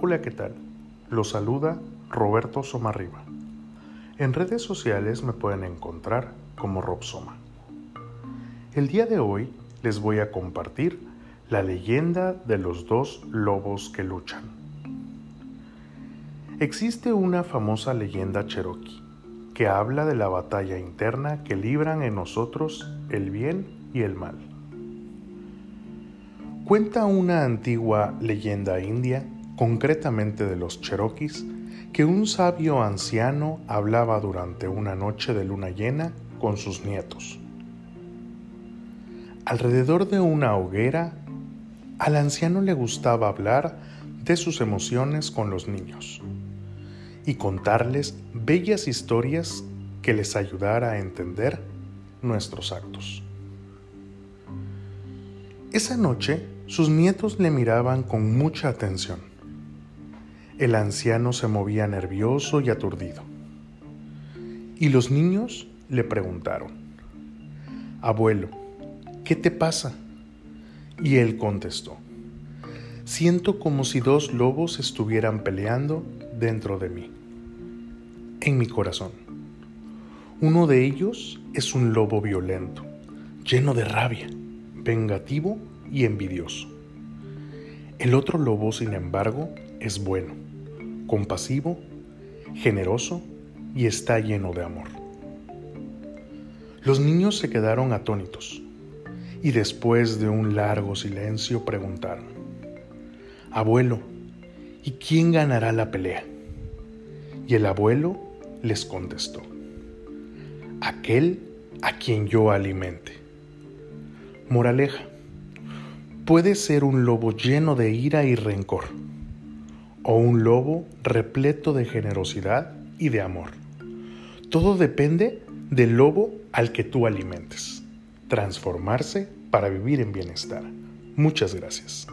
Hola, ¿qué tal? Los saluda Roberto Somarriba. En redes sociales me pueden encontrar como Robsoma. El día de hoy les voy a compartir la leyenda de los dos lobos que luchan. Existe una famosa leyenda cherokee que habla de la batalla interna que libran en nosotros el bien y el mal. Cuenta una antigua leyenda india, concretamente de los cherokees, que un sabio anciano hablaba durante una noche de luna llena con sus nietos. Alrededor de una hoguera, al anciano le gustaba hablar de sus emociones con los niños y contarles bellas historias que les ayudara a entender nuestros actos. Esa noche, sus nietos le miraban con mucha atención. El anciano se movía nervioso y aturdido. Y los niños le preguntaron, Abuelo, ¿qué te pasa? Y él contestó, Siento como si dos lobos estuvieran peleando dentro de mí, en mi corazón. Uno de ellos es un lobo violento, lleno de rabia, vengativo y envidioso. El otro lobo, sin embargo, es bueno, compasivo, generoso y está lleno de amor. Los niños se quedaron atónitos y después de un largo silencio preguntaron, Abuelo, ¿y quién ganará la pelea? Y el abuelo les contestó, aquel a quien yo alimente. Moraleja, puede ser un lobo lleno de ira y rencor, o un lobo repleto de generosidad y de amor. Todo depende del lobo al que tú alimentes. Transformarse para vivir en bienestar. Muchas gracias.